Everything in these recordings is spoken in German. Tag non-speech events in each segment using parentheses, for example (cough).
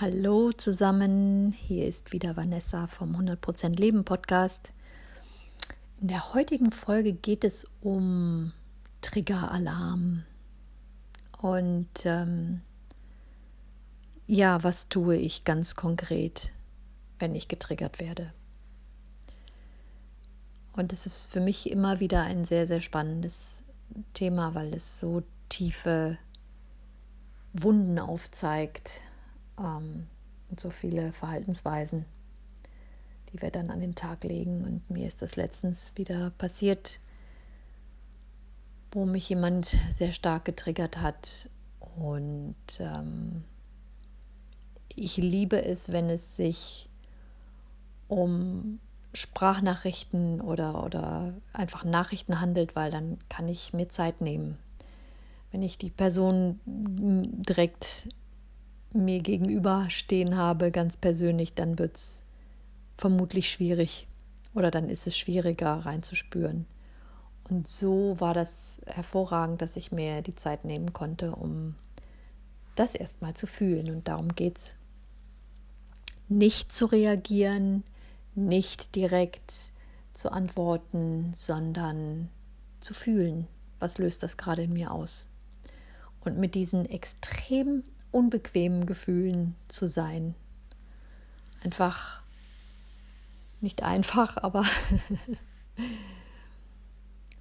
Hallo zusammen, hier ist wieder Vanessa vom 100% Leben Podcast. In der heutigen Folge geht es um Triggeralarm. Und ähm, ja, was tue ich ganz konkret, wenn ich getriggert werde? Und es ist für mich immer wieder ein sehr, sehr spannendes Thema, weil es so tiefe Wunden aufzeigt ähm, und so viele Verhaltensweisen, die wir dann an den Tag legen. Und mir ist das letztens wieder passiert, wo mich jemand sehr stark getriggert hat. Und ähm, ich liebe es, wenn es sich um Sprachnachrichten oder, oder einfach Nachrichten handelt, weil dann kann ich mir Zeit nehmen. Wenn ich die Person direkt mir gegenüber stehen habe, ganz persönlich, dann wird es vermutlich schwierig oder dann ist es schwieriger reinzuspüren. Und so war das hervorragend, dass ich mir die Zeit nehmen konnte, um das erstmal zu fühlen. Und darum geht es. Nicht zu reagieren, nicht direkt zu antworten, sondern zu fühlen, was löst das gerade in mir aus. Und mit diesen extrem unbequemen Gefühlen zu sein. Einfach, nicht einfach, aber (laughs)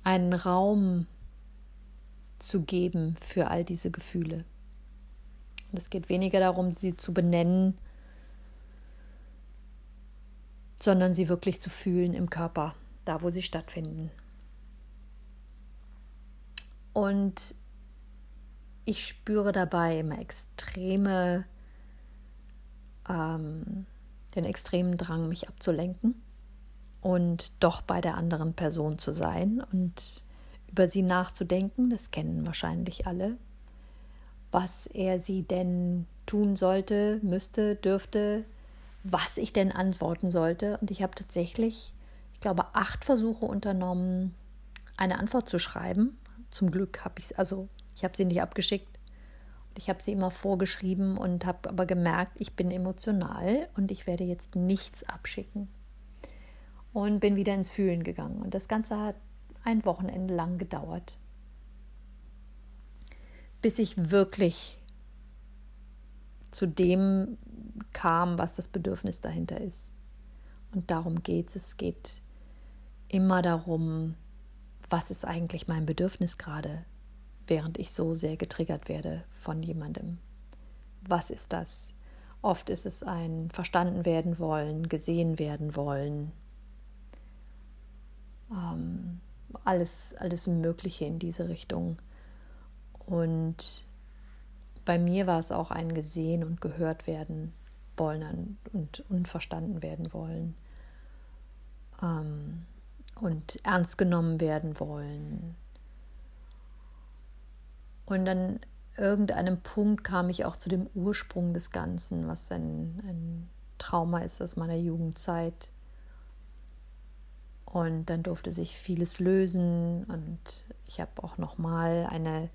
einen Raum zu geben für all diese Gefühle. Und es geht weniger darum, sie zu benennen, sondern sie wirklich zu fühlen im Körper, da wo sie stattfinden. Und ich spüre dabei immer extreme, ähm, den extremen Drang, mich abzulenken und doch bei der anderen Person zu sein und über sie nachzudenken. Das kennen wahrscheinlich alle. Was er sie denn tun sollte, müsste, dürfte, was ich denn antworten sollte. Und ich habe tatsächlich, ich glaube, acht Versuche unternommen, eine Antwort zu schreiben. Zum Glück habe ich es, also ich habe sie nicht abgeschickt. Ich habe sie immer vorgeschrieben und habe aber gemerkt, ich bin emotional und ich werde jetzt nichts abschicken. Und bin wieder ins Fühlen gegangen. Und das Ganze hat ein Wochenende lang gedauert, bis ich wirklich zu dem kam, was das Bedürfnis dahinter ist. Und darum geht es. Es geht immer darum, was ist eigentlich mein Bedürfnis gerade? Während ich so sehr getriggert werde von jemandem. Was ist das? Oft ist es ein verstanden werden wollen, gesehen werden wollen, ähm, alles, alles Mögliche in diese Richtung. Und bei mir war es auch ein gesehen und gehört werden wollen und unverstanden werden wollen ähm, und ernst genommen werden wollen und an irgendeinem Punkt kam ich auch zu dem Ursprung des Ganzen, was ein, ein Trauma ist aus meiner Jugendzeit. Und dann durfte sich vieles lösen und ich habe auch noch mal eine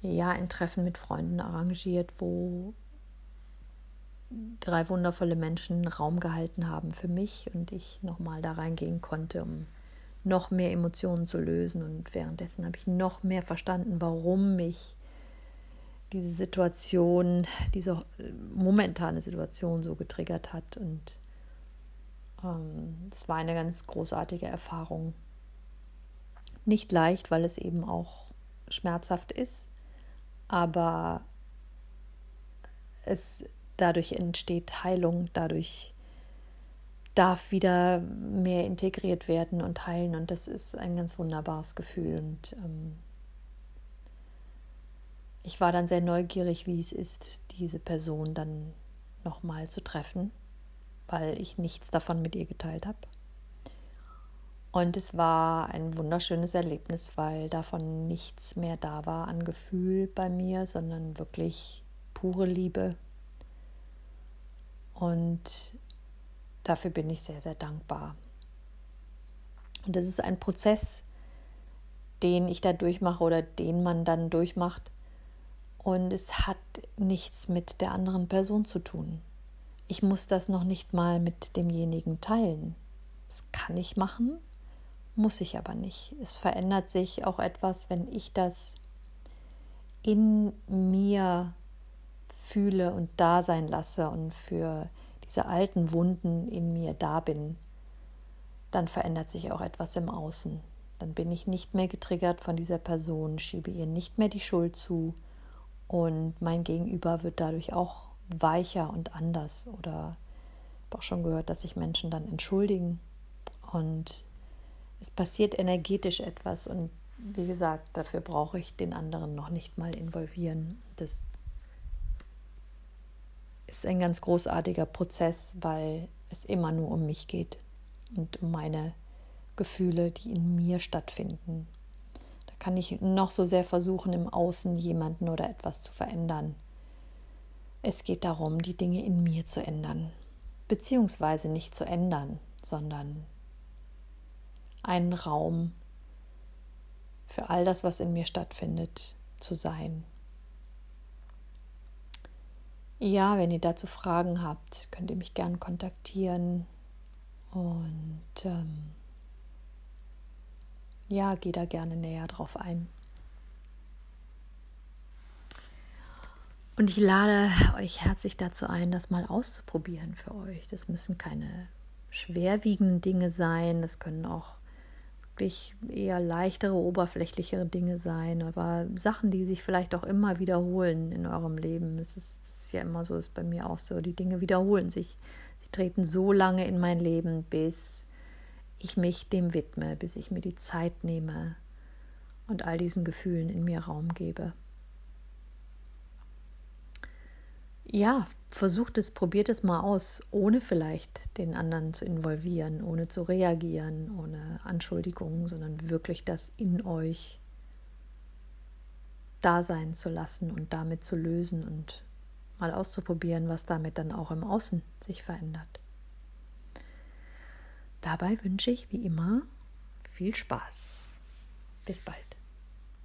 ja ein Treffen mit Freunden arrangiert, wo drei wundervolle Menschen Raum gehalten haben für mich und ich noch mal da reingehen konnte, um noch mehr Emotionen zu lösen. Und währenddessen habe ich noch mehr verstanden, warum mich diese Situation, diese momentane Situation so getriggert hat. Und das ähm, war eine ganz großartige Erfahrung. Nicht leicht, weil es eben auch schmerzhaft ist, aber es dadurch entsteht Heilung, dadurch darf wieder mehr integriert werden und heilen. Und das ist ein ganz wunderbares Gefühl. Und ähm, ich war dann sehr neugierig, wie es ist, diese Person dann nochmal zu treffen, weil ich nichts davon mit ihr geteilt habe. Und es war ein wunderschönes Erlebnis, weil davon nichts mehr da war an Gefühl bei mir, sondern wirklich pure Liebe. Und Dafür bin ich sehr, sehr dankbar. Und das ist ein Prozess, den ich da durchmache oder den man dann durchmacht. Und es hat nichts mit der anderen Person zu tun. Ich muss das noch nicht mal mit demjenigen teilen. Das kann ich machen, muss ich aber nicht. Es verändert sich auch etwas, wenn ich das in mir fühle und da sein lasse und für diese alten Wunden in mir da bin, dann verändert sich auch etwas im Außen. Dann bin ich nicht mehr getriggert von dieser Person, schiebe ihr nicht mehr die Schuld zu und mein Gegenüber wird dadurch auch weicher und anders. Oder habe auch schon gehört, dass sich Menschen dann entschuldigen und es passiert energetisch etwas und wie gesagt, dafür brauche ich den anderen noch nicht mal involvieren. Das ist ein ganz großartiger Prozess, weil es immer nur um mich geht und um meine Gefühle, die in mir stattfinden. Da kann ich noch so sehr versuchen, im Außen jemanden oder etwas zu verändern. Es geht darum, die Dinge in mir zu ändern, beziehungsweise nicht zu ändern, sondern einen Raum für all das, was in mir stattfindet, zu sein. Ja, wenn ihr dazu Fragen habt, könnt ihr mich gerne kontaktieren. Und ähm, ja, geh da gerne näher drauf ein. Und ich lade euch herzlich dazu ein, das mal auszuprobieren für euch. Das müssen keine schwerwiegenden Dinge sein, das können auch wirklich eher leichtere, oberflächlichere Dinge sein, aber Sachen, die sich vielleicht auch immer wiederholen in eurem Leben. Es ist, ist ja immer so, ist bei mir auch so. Die Dinge wiederholen sich. Sie treten so lange in mein Leben, bis ich mich dem widme, bis ich mir die Zeit nehme und all diesen Gefühlen in mir Raum gebe. Ja, versucht es, probiert es mal aus, ohne vielleicht den anderen zu involvieren, ohne zu reagieren, ohne Anschuldigungen, sondern wirklich das in euch da sein zu lassen und damit zu lösen und mal auszuprobieren, was damit dann auch im Außen sich verändert. Dabei wünsche ich wie immer viel Spaß. Bis bald.